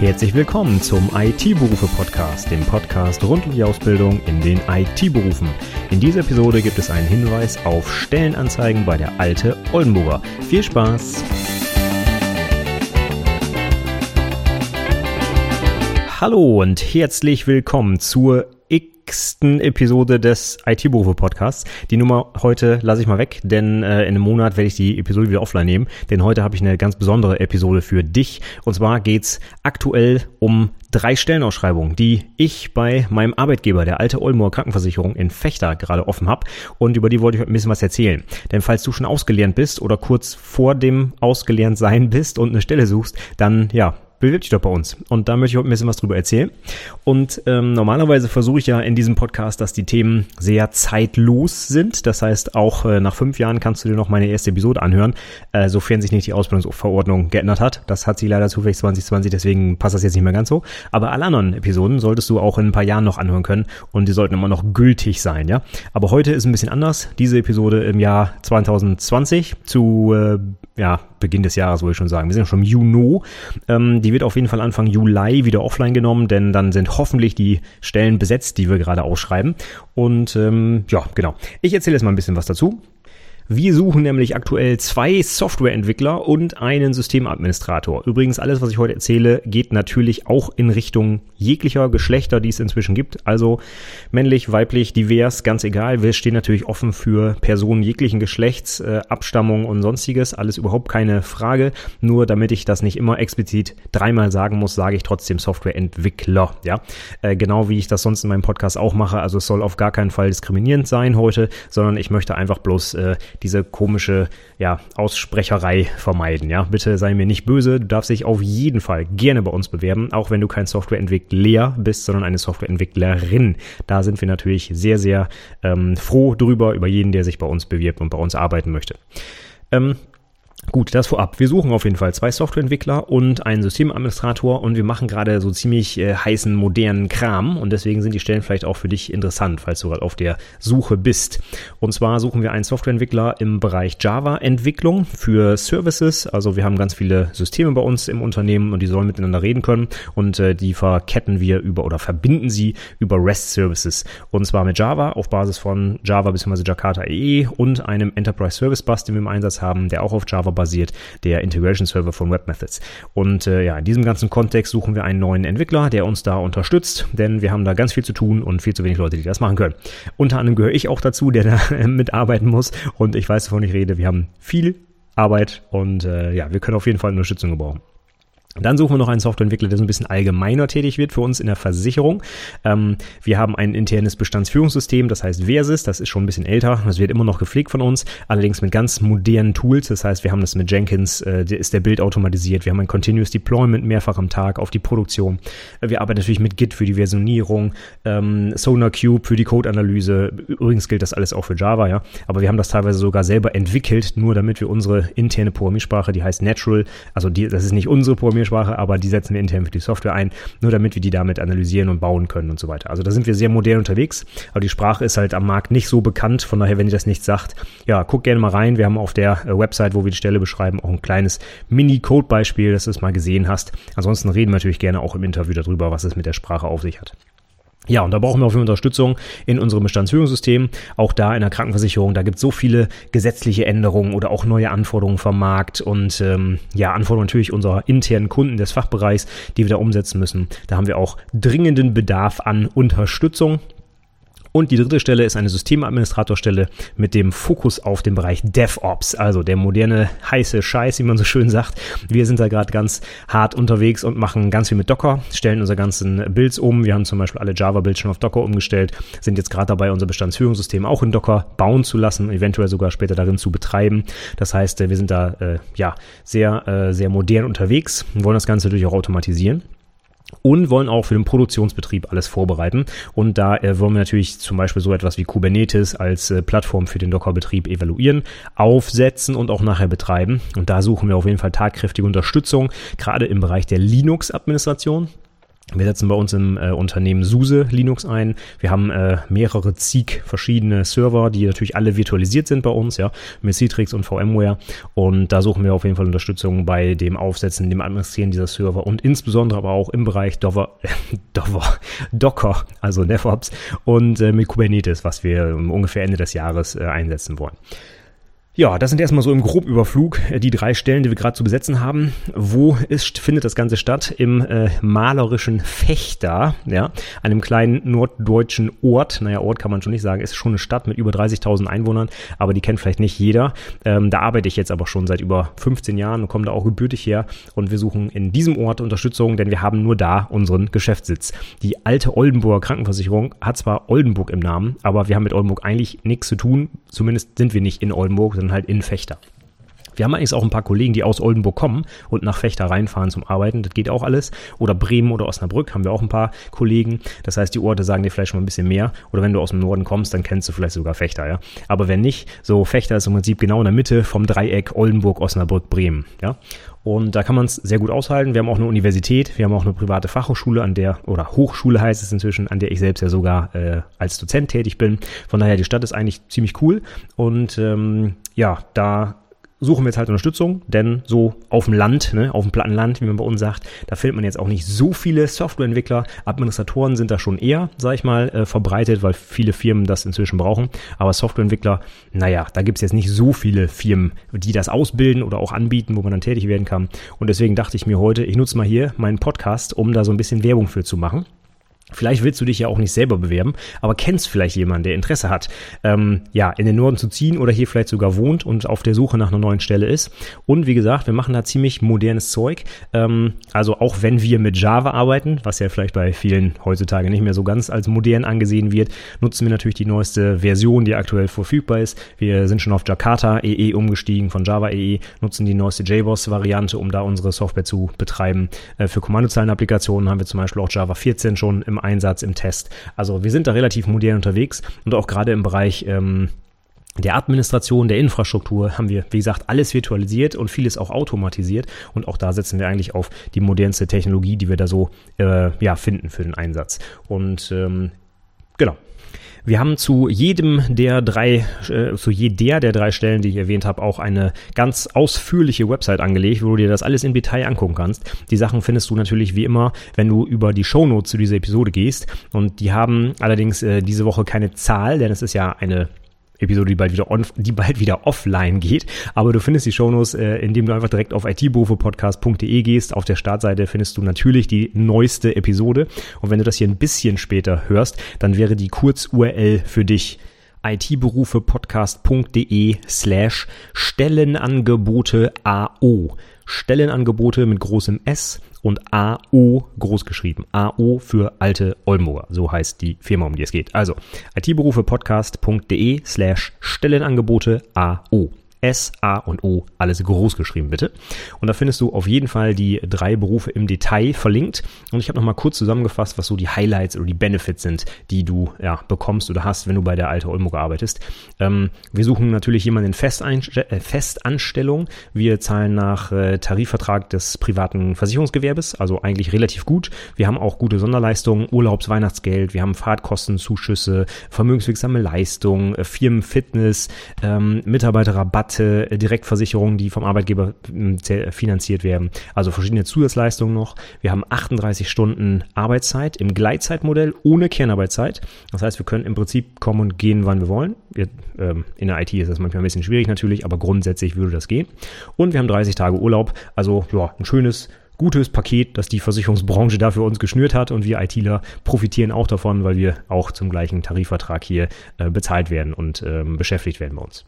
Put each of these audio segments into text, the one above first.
Herzlich willkommen zum IT-Berufe-Podcast, dem Podcast rund um die Ausbildung in den IT-Berufen. In dieser Episode gibt es einen Hinweis auf Stellenanzeigen bei der Alte Oldenburger. Viel Spaß! Hallo und herzlich willkommen zur nächsten Episode des IT-Berufe-Podcasts. Die Nummer heute lasse ich mal weg, denn äh, in einem Monat werde ich die Episode wieder offline nehmen. Denn heute habe ich eine ganz besondere Episode für dich. Und zwar geht's aktuell um drei Stellenausschreibungen, die ich bei meinem Arbeitgeber, der alte Oldenburger Krankenversicherung in Fechter, gerade offen habe. Und über die wollte ich ein bisschen was erzählen. Denn falls du schon ausgelernt bist oder kurz vor dem ausgelernt sein bist und eine Stelle suchst, dann ja, bewirb dich doch bei uns. Und da möchte ich heute ein bisschen was drüber erzählen. Und ähm, normalerweise versuche ich ja in diesem Podcast, dass die Themen sehr zeitlos sind. Das heißt, auch äh, nach fünf Jahren kannst du dir noch meine erste Episode anhören, äh, sofern sich nicht die Ausbildungsverordnung geändert hat. Das hat sie leider zufällig 2020, deswegen passt das jetzt nicht mehr ganz so. Aber alle anderen Episoden solltest du auch in ein paar Jahren noch anhören können und die sollten immer noch gültig sein, ja. Aber heute ist ein bisschen anders. Diese Episode im Jahr 2020 zu äh, ja, Beginn des Jahres, würde ich schon sagen. Wir sind schon im Juni. Ähm, die wird auf jeden Fall Anfang Juli wieder offline genommen, denn dann sind hoffentlich die Stellen besetzt, die wir gerade ausschreiben. Und ähm, ja, genau. Ich erzähle jetzt mal ein bisschen was dazu. Wir suchen nämlich aktuell zwei Softwareentwickler und einen Systemadministrator. Übrigens, alles, was ich heute erzähle, geht natürlich auch in Richtung jeglicher Geschlechter, die es inzwischen gibt. Also männlich, weiblich, divers, ganz egal. Wir stehen natürlich offen für Personen jeglichen Geschlechts, äh, Abstammung und sonstiges. Alles überhaupt keine Frage. Nur damit ich das nicht immer explizit dreimal sagen muss, sage ich trotzdem Softwareentwickler. Ja, äh, genau wie ich das sonst in meinem Podcast auch mache. Also es soll auf gar keinen Fall diskriminierend sein heute, sondern ich möchte einfach bloß äh, diese komische ja, Aussprecherei vermeiden. Ja, bitte sei mir nicht böse. Du darfst dich auf jeden Fall gerne bei uns bewerben, auch wenn du kein Softwareentwickler bist, sondern eine Softwareentwicklerin. Da sind wir natürlich sehr, sehr ähm, froh drüber, über jeden, der sich bei uns bewirbt und bei uns arbeiten möchte. Ähm, Gut, das vorab. Wir suchen auf jeden Fall zwei Softwareentwickler und einen Systemadministrator und wir machen gerade so ziemlich äh, heißen, modernen Kram und deswegen sind die Stellen vielleicht auch für dich interessant, falls du gerade auf der Suche bist. Und zwar suchen wir einen Softwareentwickler im Bereich Java-Entwicklung für Services. Also wir haben ganz viele Systeme bei uns im Unternehmen und die sollen miteinander reden können und äh, die verketten wir über oder verbinden sie über REST-Services. Und zwar mit Java auf Basis von Java bzw. Jakarta EE und einem Enterprise Service Bus, den wir im Einsatz haben, der auch auf Java basiert, der Integration Server von WebMethods. Und äh, ja, in diesem ganzen Kontext suchen wir einen neuen Entwickler, der uns da unterstützt, denn wir haben da ganz viel zu tun und viel zu wenig Leute, die das machen können. Unter anderem gehöre ich auch dazu, der da mitarbeiten muss und ich weiß, wovon ich rede. Wir haben viel Arbeit und äh, ja, wir können auf jeden Fall Unterstützung gebrauchen. Dann suchen wir noch einen Softwareentwickler, der so ein bisschen allgemeiner tätig wird für uns in der Versicherung. Ähm, wir haben ein internes Bestandsführungssystem, das heißt Versys, das ist schon ein bisschen älter, das wird immer noch gepflegt von uns, allerdings mit ganz modernen Tools. Das heißt, wir haben das mit Jenkins, äh, ist der Bild automatisiert, wir haben ein Continuous Deployment mehrfach am Tag auf die Produktion. Wir arbeiten natürlich mit Git für die Versionierung, ähm, SonarCube für die Codeanalyse. Übrigens gilt das alles auch für Java, ja. Aber wir haben das teilweise sogar selber entwickelt, nur damit wir unsere interne Programmiersprache, die heißt Natural, also die, das ist nicht unsere Programmiersprache, Programmiersprache, aber die setzen wir intern für die Software ein, nur damit wir die damit analysieren und bauen können und so weiter. Also da sind wir sehr modern unterwegs, aber die Sprache ist halt am Markt nicht so bekannt, von daher, wenn ihr das nicht sagt, ja, guck gerne mal rein. Wir haben auf der äh, Website, wo wir die Stelle beschreiben, auch ein kleines Mini-Code-Beispiel, dass du es mal gesehen hast. Ansonsten reden wir natürlich gerne auch im Interview darüber, was es mit der Sprache auf sich hat. Ja, und da brauchen wir auch Unterstützung in unserem Bestandsführungssystem. Auch da in der Krankenversicherung, da gibt es so viele gesetzliche Änderungen oder auch neue Anforderungen vom Markt und ähm, ja, Anforderungen natürlich unserer internen Kunden des Fachbereichs, die wir da umsetzen müssen. Da haben wir auch dringenden Bedarf an Unterstützung. Und die dritte Stelle ist eine Systemadministratorstelle mit dem Fokus auf den Bereich DevOps, also der moderne heiße Scheiß, wie man so schön sagt. Wir sind da gerade ganz hart unterwegs und machen ganz viel mit Docker, stellen unsere ganzen Builds um. Wir haben zum Beispiel alle Java-Builds schon auf Docker umgestellt, sind jetzt gerade dabei, unser Bestandsführungssystem auch in Docker bauen zu lassen, eventuell sogar später darin zu betreiben. Das heißt, wir sind da äh, ja sehr, äh, sehr modern unterwegs und wollen das Ganze natürlich auch automatisieren und wollen auch für den Produktionsbetrieb alles vorbereiten. Und da äh, wollen wir natürlich zum Beispiel so etwas wie Kubernetes als äh, Plattform für den Docker-Betrieb evaluieren, aufsetzen und auch nachher betreiben. Und da suchen wir auf jeden Fall tatkräftige Unterstützung, gerade im Bereich der Linux-Administration. Wir setzen bei uns im äh, Unternehmen SUSE Linux ein. Wir haben äh, mehrere Zeek verschiedene Server, die natürlich alle virtualisiert sind bei uns, ja, mit Citrix und VMware. Und da suchen wir auf jeden Fall Unterstützung bei dem Aufsetzen, dem Administrieren dieser Server und insbesondere aber auch im Bereich Dover, äh, Dover, Docker, also DevOps und äh, mit Kubernetes, was wir ungefähr Ende des Jahres äh, einsetzen wollen. Ja, das sind erstmal so im Grobüberflug äh, die drei Stellen, die wir gerade zu besetzen haben. Wo ist, findet das Ganze statt? Im äh, malerischen Fechter, ja, einem kleinen norddeutschen Ort. Naja, Ort kann man schon nicht sagen, ist schon eine Stadt mit über 30.000 Einwohnern, aber die kennt vielleicht nicht jeder. Ähm, da arbeite ich jetzt aber schon seit über 15 Jahren und komme da auch gebürtig her. Und wir suchen in diesem Ort Unterstützung, denn wir haben nur da unseren Geschäftssitz. Die alte Oldenburger Krankenversicherung hat zwar Oldenburg im Namen, aber wir haben mit Oldenburg eigentlich nichts zu tun. Zumindest sind wir nicht in Oldenburg, sondern halt in Fechter. Wir haben eigentlich auch ein paar Kollegen, die aus Oldenburg kommen und nach Fechter reinfahren zum Arbeiten. Das geht auch alles. Oder Bremen oder Osnabrück haben wir auch ein paar Kollegen. Das heißt, die Orte sagen dir vielleicht schon mal ein bisschen mehr. Oder wenn du aus dem Norden kommst, dann kennst du vielleicht sogar Fechter, ja. Aber wenn nicht, so Fechter ist im Prinzip genau in der Mitte vom Dreieck Oldenburg, Osnabrück, Bremen, ja. Und da kann man es sehr gut aushalten. Wir haben auch eine Universität, wir haben auch eine private Fachhochschule, an der, oder Hochschule heißt es inzwischen, an der ich selbst ja sogar äh, als Dozent tätig bin. Von daher, die Stadt ist eigentlich ziemlich cool. Und ähm, ja, da suchen wir jetzt halt Unterstützung, denn so auf dem Land, ne, auf dem platten Land, wie man bei uns sagt, da findet man jetzt auch nicht so viele Softwareentwickler. Administratoren sind da schon eher, sag ich mal, äh, verbreitet, weil viele Firmen das inzwischen brauchen. Aber Softwareentwickler, naja, da gibt's jetzt nicht so viele Firmen, die das ausbilden oder auch anbieten, wo man dann tätig werden kann. Und deswegen dachte ich mir heute, ich nutze mal hier meinen Podcast, um da so ein bisschen Werbung für zu machen. Vielleicht willst du dich ja auch nicht selber bewerben, aber kennst vielleicht jemanden, der Interesse hat, ähm, ja, in den Norden zu ziehen oder hier vielleicht sogar wohnt und auf der Suche nach einer neuen Stelle ist. Und wie gesagt, wir machen da ziemlich modernes Zeug. Ähm, also auch wenn wir mit Java arbeiten, was ja vielleicht bei vielen heutzutage nicht mehr so ganz als modern angesehen wird, nutzen wir natürlich die neueste Version, die aktuell verfügbar ist. Wir sind schon auf Jakarta EE e umgestiegen von Java EE, e, nutzen die neueste JBoss-Variante, um da unsere Software zu betreiben. Äh, für Kommandozeilenapplikationen haben wir zum Beispiel auch Java 14 schon im Einsatz, im Test. Also wir sind da relativ modern unterwegs und auch gerade im Bereich ähm, der Administration, der Infrastruktur haben wir, wie gesagt, alles virtualisiert und vieles auch automatisiert. Und auch da setzen wir eigentlich auf die modernste Technologie, die wir da so äh, ja, finden für den Einsatz. Und ähm, genau, wir haben zu jedem der drei, äh, zu jeder der drei Stellen, die ich erwähnt habe, auch eine ganz ausführliche Website angelegt, wo du dir das alles im Detail angucken kannst. Die Sachen findest du natürlich wie immer, wenn du über die Shownotes zu dieser Episode gehst. Und die haben allerdings äh, diese Woche keine Zahl, denn es ist ja eine Episode, die bald wieder on, die bald wieder offline geht. Aber du findest die Shownotes, äh, indem du einfach direkt auf itberufepodcast.de gehst. Auf der Startseite findest du natürlich die neueste Episode. Und wenn du das hier ein bisschen später hörst, dann wäre die Kurz-URL für dich itberufepodcast.de slash Stellenangebote AO. Stellenangebote mit großem S und AO groß geschrieben. AO für alte Oldenburger. So heißt die Firma, um die es geht. Also itberufepodcast.de slash Stellenangebote AO. S, A und O, alles groß geschrieben bitte. Und da findest du auf jeden Fall die drei Berufe im Detail verlinkt. Und ich habe nochmal kurz zusammengefasst, was so die Highlights oder die Benefits sind, die du ja, bekommst oder hast, wenn du bei der Alte Oldenburg arbeitest. Ähm, wir suchen natürlich jemanden in Festeinst äh, Festanstellung. Wir zahlen nach äh, Tarifvertrag des privaten Versicherungsgewerbes, also eigentlich relativ gut. Wir haben auch gute Sonderleistungen, Urlaubs-, Weihnachtsgeld, wir haben Fahrtkostenzuschüsse, vermögenswirksame Leistungen, äh, Firmenfitness, ähm, Mitarbeiterrabatt, private äh, Direktversicherungen, die vom Arbeitgeber hm, finanziert werden. Also verschiedene Zusatzleistungen noch. Wir haben 38 Stunden Arbeitszeit im Gleitzeitmodell ohne Kernarbeitszeit. Das heißt, wir können im Prinzip kommen und gehen, wann wir wollen. Wir, ähm, in der IT ist das manchmal ein bisschen schwierig natürlich, aber grundsätzlich würde das gehen. Und wir haben 30 Tage Urlaub. Also ja, ein schönes gutes Paket, das die Versicherungsbranche da für uns geschnürt hat und wir ITler profitieren auch davon, weil wir auch zum gleichen Tarifvertrag hier äh, bezahlt werden und ähm, beschäftigt werden bei uns.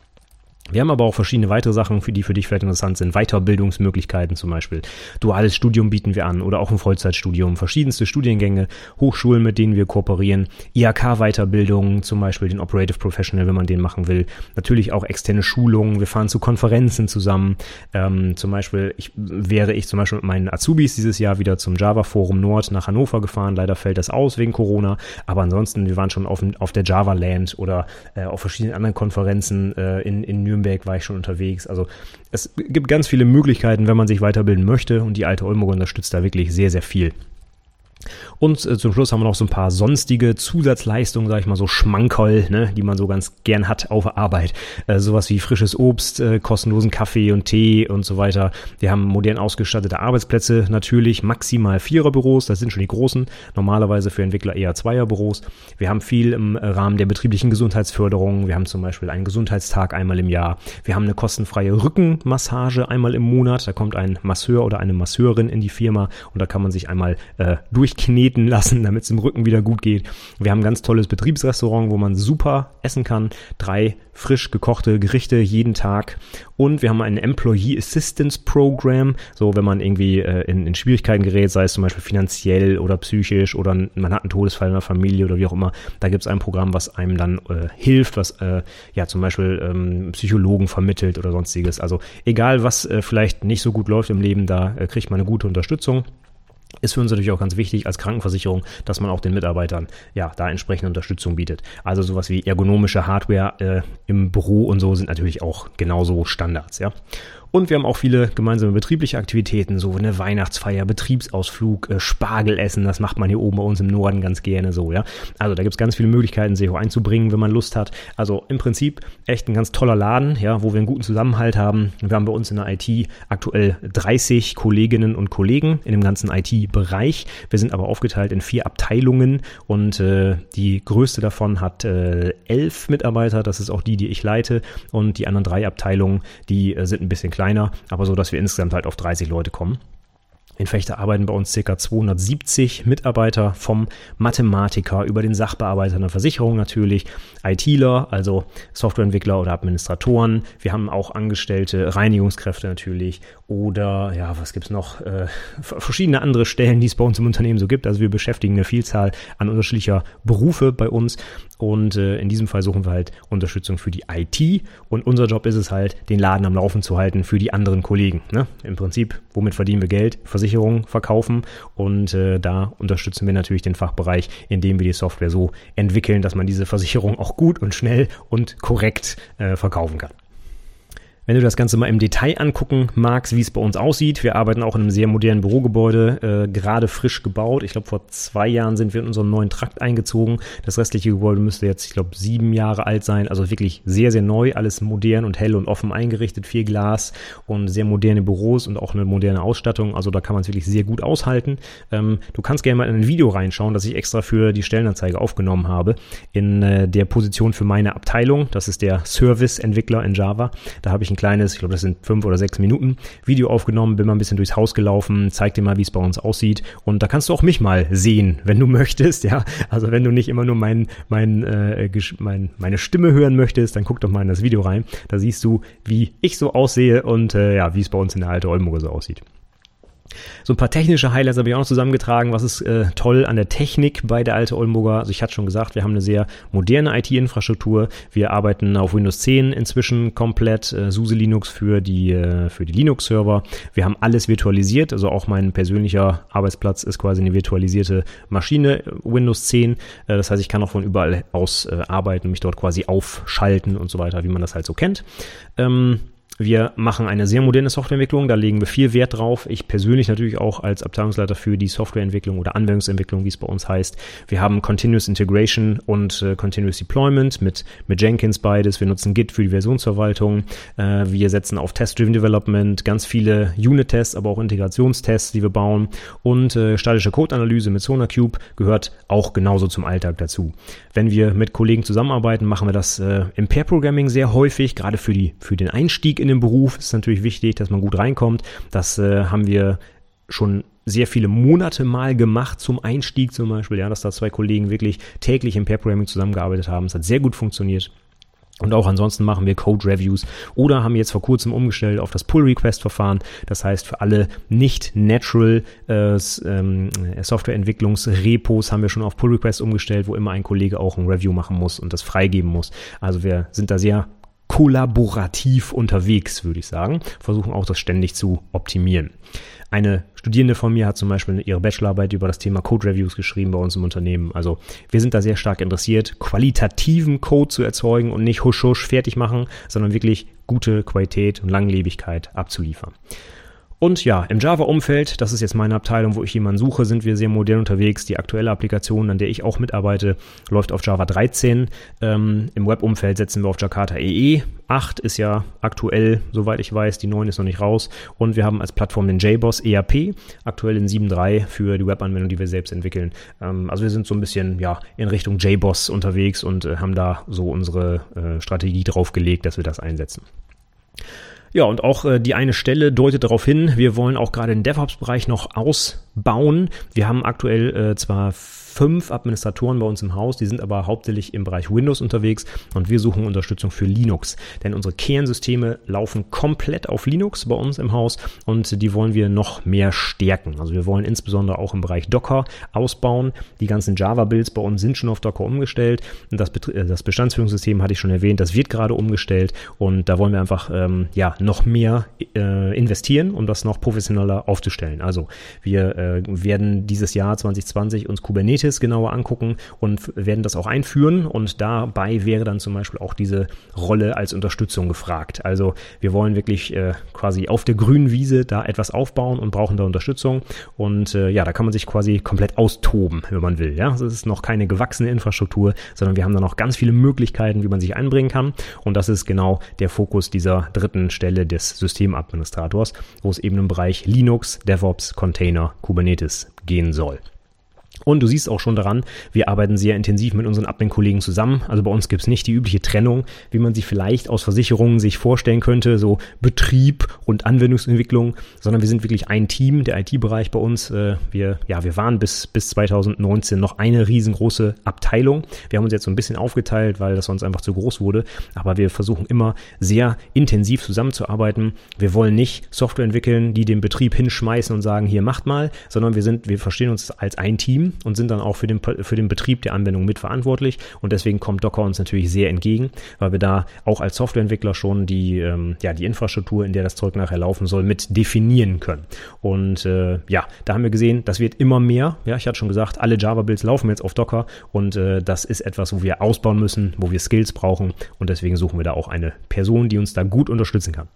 Wir haben aber auch verschiedene weitere Sachen, für die für dich vielleicht interessant sind. Weiterbildungsmöglichkeiten zum Beispiel. Duales Studium bieten wir an oder auch ein Vollzeitstudium. Verschiedenste Studiengänge, Hochschulen, mit denen wir kooperieren. IHK-Weiterbildungen, zum Beispiel den Operative Professional, wenn man den machen will. Natürlich auch externe Schulungen. Wir fahren zu Konferenzen zusammen. Ähm, zum Beispiel ich, wäre ich zum Beispiel mit meinen Azubis dieses Jahr wieder zum Java Forum Nord nach Hannover gefahren. Leider fällt das aus wegen Corona. Aber ansonsten, wir waren schon auf, auf der Java Land oder äh, auf verschiedenen anderen Konferenzen äh, in, in Nürnberg Nürnberg war ich schon unterwegs. Also es gibt ganz viele Möglichkeiten, wenn man sich weiterbilden möchte und die alte Oldenburg unterstützt da wirklich sehr, sehr viel. Und äh, zum Schluss haben wir noch so ein paar sonstige Zusatzleistungen, sage ich mal so Schmankerl, ne, die man so ganz gern hat auf Arbeit. Äh, sowas wie frisches Obst, äh, kostenlosen Kaffee und Tee und so weiter. Wir haben modern ausgestattete Arbeitsplätze, natürlich maximal Viererbüros, das sind schon die großen, normalerweise für Entwickler eher Zweierbüros. Wir haben viel im Rahmen der betrieblichen Gesundheitsförderung. Wir haben zum Beispiel einen Gesundheitstag einmal im Jahr. Wir haben eine kostenfreie Rückenmassage einmal im Monat. Da kommt ein Masseur oder eine Masseurin in die Firma und da kann man sich einmal äh, durch durchkneten lassen, damit es im Rücken wieder gut geht. Wir haben ein ganz tolles Betriebsrestaurant, wo man super essen kann. Drei frisch gekochte Gerichte jeden Tag. Und wir haben ein Employee Assistance Program. So, wenn man irgendwie äh, in, in Schwierigkeiten gerät, sei es zum Beispiel finanziell oder psychisch oder man hat einen Todesfall in der Familie oder wie auch immer. Da gibt es ein Programm, was einem dann äh, hilft, was äh, ja zum Beispiel ähm, Psychologen vermittelt oder sonstiges. Also egal, was äh, vielleicht nicht so gut läuft im Leben, da äh, kriegt man eine gute Unterstützung ist für uns natürlich auch ganz wichtig als Krankenversicherung, dass man auch den Mitarbeitern ja da entsprechende Unterstützung bietet. Also sowas wie ergonomische Hardware äh, im Büro und so sind natürlich auch genauso Standards, ja. Und wir haben auch viele gemeinsame betriebliche Aktivitäten, so eine Weihnachtsfeier, Betriebsausflug, äh, Spargelessen, das macht man hier oben bei uns im Norden ganz gerne so, ja. Also da gibt's ganz viele Möglichkeiten, SEO einzubringen, wenn man Lust hat. Also im Prinzip echt ein ganz toller Laden, ja, wo wir einen guten Zusammenhalt haben. Wir haben bei uns in der IT aktuell 30 Kolleginnen und Kollegen in dem ganzen IT-Bereich. Wir sind aber aufgeteilt in vier Abteilungen und äh, die größte davon hat äh, elf Mitarbeiter, das ist auch die, die ich leite und die anderen drei Abteilungen, die äh, sind ein bisschen kleiner kleiner, aber so, dass wir insgesamt halt auf 30 Leute kommen. In Fechter arbeiten bei uns ca. 270 Mitarbeiter vom Mathematiker über den Sachbearbeiter einer Versicherung natürlich, ITler, also Softwareentwickler oder Administratoren. Wir haben auch angestellte Reinigungskräfte natürlich oder ja, was gibt's noch? Äh, verschiedene andere Stellen, die es bei uns im Unternehmen so gibt. Also wir beschäftigen eine Vielzahl an unterschiedlicher Berufe bei uns und äh, in diesem Fall suchen wir halt Unterstützung für die IT und unser Job ist es halt, den Laden am Laufen zu halten für die anderen Kollegen. Ne? Im Prinzip, womit verdienen wir Geld? Versicherungen verkaufen und äh, da unterstützen wir natürlich den Fachbereich, indem wir die Software so entwickeln, dass man diese Versicherung auch gut und schnell und korrekt äh, verkaufen kann. Wenn du das Ganze mal im Detail angucken magst, wie es bei uns aussieht, wir arbeiten auch in einem sehr modernen Bürogebäude, äh, gerade frisch gebaut. Ich glaube, vor zwei Jahren sind wir in unseren neuen Trakt eingezogen. Das restliche Gebäude müsste jetzt, ich glaube, sieben Jahre alt sein. Also wirklich sehr, sehr neu, alles modern und hell und offen eingerichtet, viel Glas und sehr moderne Büros und auch eine moderne Ausstattung. Also da kann man es wirklich sehr gut aushalten. Ähm, du kannst gerne mal in ein Video reinschauen, das ich extra für die Stellenanzeige aufgenommen habe, in äh, der Position für meine Abteilung. Das ist der Service-Entwickler in Java. Da habe ich ein kleines, ich glaube, das sind fünf oder sechs Minuten Video aufgenommen, bin mal ein bisschen durchs Haus gelaufen, zeig dir mal, wie es bei uns aussieht. Und da kannst du auch mich mal sehen, wenn du möchtest, ja. Also wenn du nicht immer nur mein, mein, äh, mein, meine Stimme hören möchtest, dann guck doch mal in das Video rein. Da siehst du, wie ich so aussehe und äh, ja, wie es bei uns in der Alte Oldenburger so aussieht. So ein paar technische Highlights habe ich auch noch zusammengetragen. Was ist äh, toll an der Technik bei der alte Oldenburger? Also ich hatte schon gesagt, wir haben eine sehr moderne IT-Infrastruktur. Wir arbeiten auf Windows 10 inzwischen komplett, äh, SUSE Linux für die, äh, die Linux-Server. Wir haben alles virtualisiert, also auch mein persönlicher Arbeitsplatz ist quasi eine virtualisierte Maschine, Windows 10. Äh, das heißt, ich kann auch von überall aus äh, arbeiten, mich dort quasi aufschalten und so weiter, wie man das halt so kennt. Ähm, wir machen eine sehr moderne Softwareentwicklung, da legen wir viel Wert drauf. Ich persönlich natürlich auch als Abteilungsleiter für die Softwareentwicklung oder Anwendungsentwicklung, wie es bei uns heißt. Wir haben Continuous Integration und äh, Continuous Deployment mit, mit Jenkins beides. Wir nutzen Git für die Versionsverwaltung. Äh, wir setzen auf Test-Driven Development, ganz viele Unit-Tests, aber auch Integrationstests, die wir bauen. Und äh, statische Code-Analyse mit SonarCube gehört auch genauso zum Alltag dazu. Wenn wir mit Kollegen zusammenarbeiten, machen wir das äh, im Pair-Programming sehr häufig, gerade für, die, für den Einstieg in den Beruf ist natürlich wichtig, dass man gut reinkommt. Das äh, haben wir schon sehr viele Monate mal gemacht zum Einstieg zum Beispiel, ja, dass da zwei Kollegen wirklich täglich im Pair-Programming zusammengearbeitet haben. Es hat sehr gut funktioniert. Und auch ansonsten machen wir Code-Reviews oder haben jetzt vor kurzem umgestellt auf das Pull-Request-Verfahren. Das heißt, für alle nicht-natural äh, ähm, Softwareentwicklungsrepos haben wir schon auf Pull-Request umgestellt, wo immer ein Kollege auch ein Review machen muss und das freigeben muss. Also wir sind da sehr kollaborativ unterwegs, würde ich sagen. Versuchen auch das ständig zu optimieren. Eine Studierende von mir hat zum Beispiel ihre Bachelorarbeit über das Thema Code Reviews geschrieben bei uns im Unternehmen. Also wir sind da sehr stark interessiert, qualitativen Code zu erzeugen und nicht husch husch fertig machen, sondern wirklich gute Qualität und Langlebigkeit abzuliefern. Und ja, im Java-Umfeld, das ist jetzt meine Abteilung, wo ich jemanden suche, sind wir sehr modern unterwegs. Die aktuelle Applikation, an der ich auch mitarbeite, läuft auf Java 13. Ähm, Im Web-Umfeld setzen wir auf Jakarta EE. 8 ist ja aktuell, soweit ich weiß, die 9 ist noch nicht raus. Und wir haben als Plattform den JBoss ERP, aktuell in 7.3 für die Webanwendung, die wir selbst entwickeln. Ähm, also wir sind so ein bisschen ja, in Richtung JBoss unterwegs und äh, haben da so unsere äh, Strategie draufgelegt, dass wir das einsetzen. Ja, und auch äh, die eine Stelle deutet darauf hin, wir wollen auch gerade den DevOps-Bereich noch ausbauen. Wir haben aktuell äh, zwar fünf Administratoren bei uns im Haus, die sind aber hauptsächlich im Bereich Windows unterwegs und wir suchen Unterstützung für Linux. Denn unsere Kernsysteme laufen komplett auf Linux bei uns im Haus und die wollen wir noch mehr stärken. Also wir wollen insbesondere auch im Bereich Docker ausbauen. Die ganzen Java-Builds bei uns sind schon auf Docker umgestellt. Das, äh, das Bestandsführungssystem hatte ich schon erwähnt, das wird gerade umgestellt und da wollen wir einfach ähm, ja, noch mehr äh, investieren, um das noch professioneller aufzustellen. Also wir äh, werden dieses Jahr 2020 uns Kubernetes Kubernetes genauer angucken und werden das auch einführen. Und dabei wäre dann zum Beispiel auch diese Rolle als Unterstützung gefragt. Also wir wollen wirklich äh, quasi auf der grünen Wiese da etwas aufbauen und brauchen da Unterstützung. Und äh, ja, da kann man sich quasi komplett austoben, wenn man will. Ja, also es ist noch keine gewachsene Infrastruktur, sondern wir haben da noch ganz viele Möglichkeiten, wie man sich einbringen kann. Und das ist genau der Fokus dieser dritten Stelle des Systemadministrators, wo es eben im Bereich Linux, DevOps, Container, Kubernetes gehen soll. Und du siehst auch schon daran, wir arbeiten sehr intensiv mit unseren Admin-Kollegen zusammen. Also bei uns gibt's nicht die übliche Trennung, wie man sich vielleicht aus Versicherungen sich vorstellen könnte, so Betrieb und Anwendungsentwicklung, sondern wir sind wirklich ein Team, der IT-Bereich bei uns. Äh, wir, ja, wir waren bis, bis 2019 noch eine riesengroße Abteilung. Wir haben uns jetzt so ein bisschen aufgeteilt, weil das sonst einfach zu groß wurde. Aber wir versuchen immer sehr intensiv zusammenzuarbeiten. Wir wollen nicht Software entwickeln, die den Betrieb hinschmeißen und sagen, hier macht mal, sondern wir sind, wir verstehen uns als ein Team und sind dann auch für den, für den Betrieb der Anwendung mitverantwortlich. Und deswegen kommt Docker uns natürlich sehr entgegen, weil wir da auch als Softwareentwickler schon die, ähm, ja, die Infrastruktur, in der das Zeug nachher laufen soll, mit definieren können. Und äh, ja, da haben wir gesehen, das wird immer mehr. Ja, ich hatte schon gesagt, alle Java-Builds laufen jetzt auf Docker und äh, das ist etwas, wo wir ausbauen müssen, wo wir Skills brauchen und deswegen suchen wir da auch eine Person, die uns da gut unterstützen kann.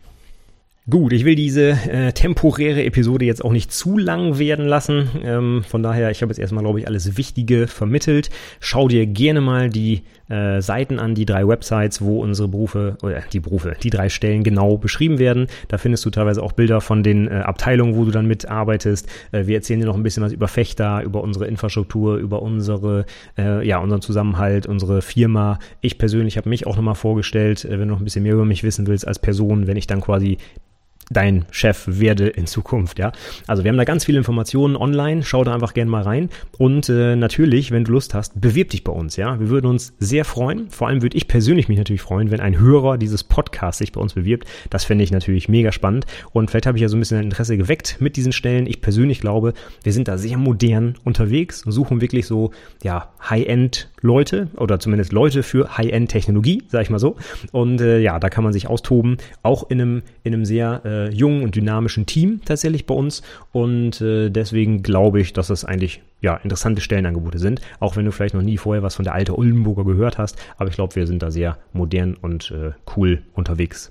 Gut, ich will diese äh, temporäre Episode jetzt auch nicht zu lang werden lassen. Ähm, von daher, ich habe jetzt erstmal, glaube ich, alles Wichtige vermittelt. Schau dir gerne mal die äh, Seiten an, die drei Websites, wo unsere Berufe, oder die Berufe, die drei Stellen genau beschrieben werden. Da findest du teilweise auch Bilder von den äh, Abteilungen, wo du dann mitarbeitest. Äh, wir erzählen dir noch ein bisschen was über Fechter, über unsere Infrastruktur, über unsere, äh, ja, unseren Zusammenhalt, unsere Firma. Ich persönlich habe mich auch nochmal vorgestellt, äh, wenn du noch ein bisschen mehr über mich wissen willst als Person, wenn ich dann quasi dein Chef werde in Zukunft, ja. Also wir haben da ganz viele Informationen online, schau da einfach gerne mal rein und äh, natürlich, wenn du Lust hast, bewirb dich bei uns, ja. Wir würden uns sehr freuen, vor allem würde ich persönlich mich natürlich freuen, wenn ein Hörer dieses Podcasts sich bei uns bewirbt. Das fände ich natürlich mega spannend und vielleicht habe ich ja so ein bisschen Interesse geweckt mit diesen Stellen. Ich persönlich glaube, wir sind da sehr modern unterwegs und suchen wirklich so, ja, High-End Leute oder zumindest Leute für High-End-Technologie, sag ich mal so. Und äh, ja, da kann man sich austoben, auch in einem, in einem sehr äh, jungen und dynamischen Team tatsächlich bei uns. Und äh, deswegen glaube ich, dass das eigentlich ja, interessante Stellenangebote sind, auch wenn du vielleicht noch nie vorher was von der alte Oldenburger gehört hast. Aber ich glaube, wir sind da sehr modern und äh, cool unterwegs.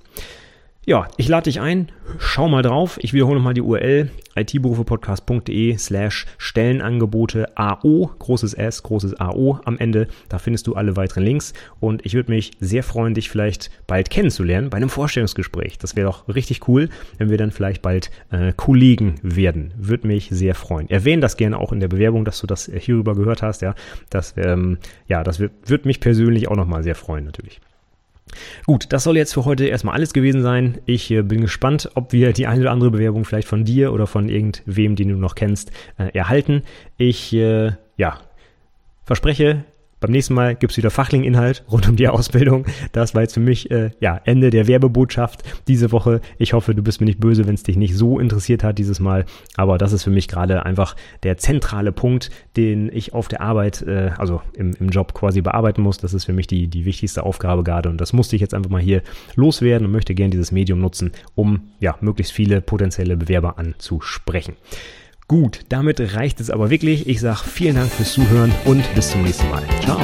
Ja, ich lade dich ein, schau mal drauf. Ich wiederhole nochmal die URL itberufepodcast.de slash Stellenangebote AO, großes S, großes AO am Ende. Da findest du alle weiteren Links und ich würde mich sehr freuen, dich vielleicht bald kennenzulernen bei einem Vorstellungsgespräch. Das wäre doch richtig cool, wenn wir dann vielleicht bald äh, Kollegen werden. Würde mich sehr freuen. Erwähne das gerne auch in der Bewerbung, dass du das hierüber gehört hast. Ja, das, ähm, ja, das wird, wird mich persönlich auch nochmal sehr freuen natürlich. Gut, das soll jetzt für heute erstmal alles gewesen sein. Ich äh, bin gespannt, ob wir die eine oder andere Bewerbung vielleicht von dir oder von irgendwem, den du noch kennst, äh, erhalten. Ich, äh, ja, verspreche, beim nächsten Mal gibt's wieder Fachling-Inhalt rund um die Ausbildung. Das war jetzt für mich äh, ja Ende der Werbebotschaft diese Woche. Ich hoffe, du bist mir nicht böse, wenn es dich nicht so interessiert hat dieses Mal. Aber das ist für mich gerade einfach der zentrale Punkt, den ich auf der Arbeit, äh, also im, im Job quasi bearbeiten muss. Das ist für mich die, die wichtigste Aufgabe gerade. Und das musste ich jetzt einfach mal hier loswerden und möchte gerne dieses Medium nutzen, um ja möglichst viele potenzielle Bewerber anzusprechen. Gut, damit reicht es aber wirklich. Ich sage vielen Dank fürs Zuhören und bis zum nächsten Mal. Ciao.